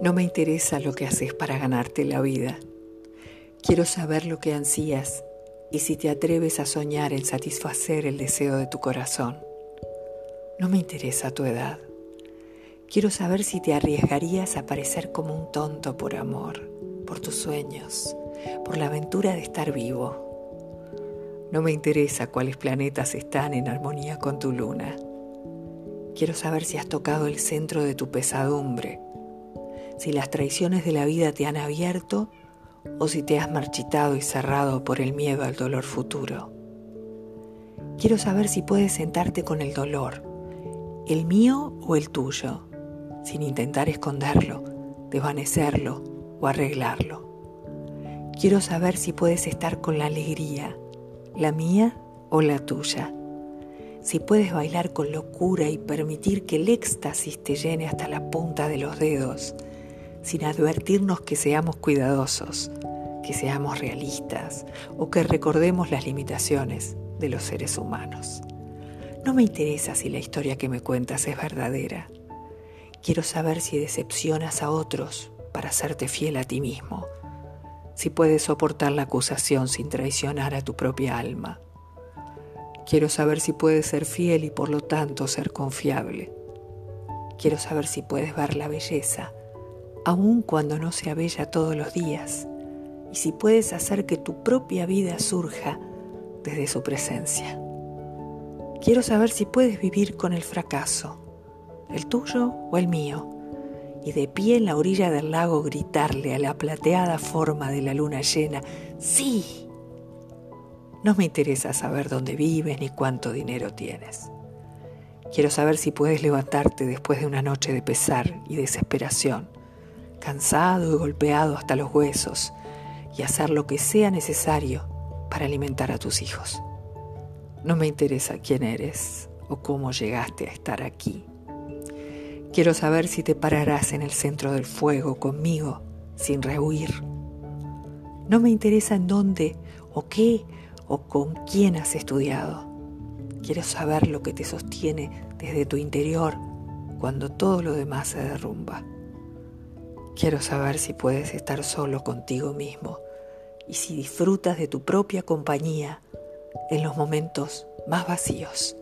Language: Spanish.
No me interesa lo que haces para ganarte la vida. Quiero saber lo que ansías y si te atreves a soñar en satisfacer el deseo de tu corazón. No me interesa tu edad. Quiero saber si te arriesgarías a parecer como un tonto por amor, por tus sueños, por la aventura de estar vivo. No me interesa cuáles planetas están en armonía con tu luna. Quiero saber si has tocado el centro de tu pesadumbre si las traiciones de la vida te han abierto o si te has marchitado y cerrado por el miedo al dolor futuro. Quiero saber si puedes sentarte con el dolor, el mío o el tuyo, sin intentar esconderlo, desvanecerlo o arreglarlo. Quiero saber si puedes estar con la alegría, la mía o la tuya. Si puedes bailar con locura y permitir que el éxtasis te llene hasta la punta de los dedos sin advertirnos que seamos cuidadosos, que seamos realistas o que recordemos las limitaciones de los seres humanos. No me interesa si la historia que me cuentas es verdadera. Quiero saber si decepcionas a otros para hacerte fiel a ti mismo, si puedes soportar la acusación sin traicionar a tu propia alma. Quiero saber si puedes ser fiel y por lo tanto ser confiable. Quiero saber si puedes ver la belleza aun cuando no sea bella todos los días, y si puedes hacer que tu propia vida surja desde su presencia. Quiero saber si puedes vivir con el fracaso, el tuyo o el mío, y de pie en la orilla del lago gritarle a la plateada forma de la luna llena, sí. No me interesa saber dónde vives ni cuánto dinero tienes. Quiero saber si puedes levantarte después de una noche de pesar y desesperación cansado y golpeado hasta los huesos, y hacer lo que sea necesario para alimentar a tus hijos. No me interesa quién eres o cómo llegaste a estar aquí. Quiero saber si te pararás en el centro del fuego conmigo sin rehuir. No me interesa en dónde o qué o con quién has estudiado. Quiero saber lo que te sostiene desde tu interior cuando todo lo demás se derrumba. Quiero saber si puedes estar solo contigo mismo y si disfrutas de tu propia compañía en los momentos más vacíos.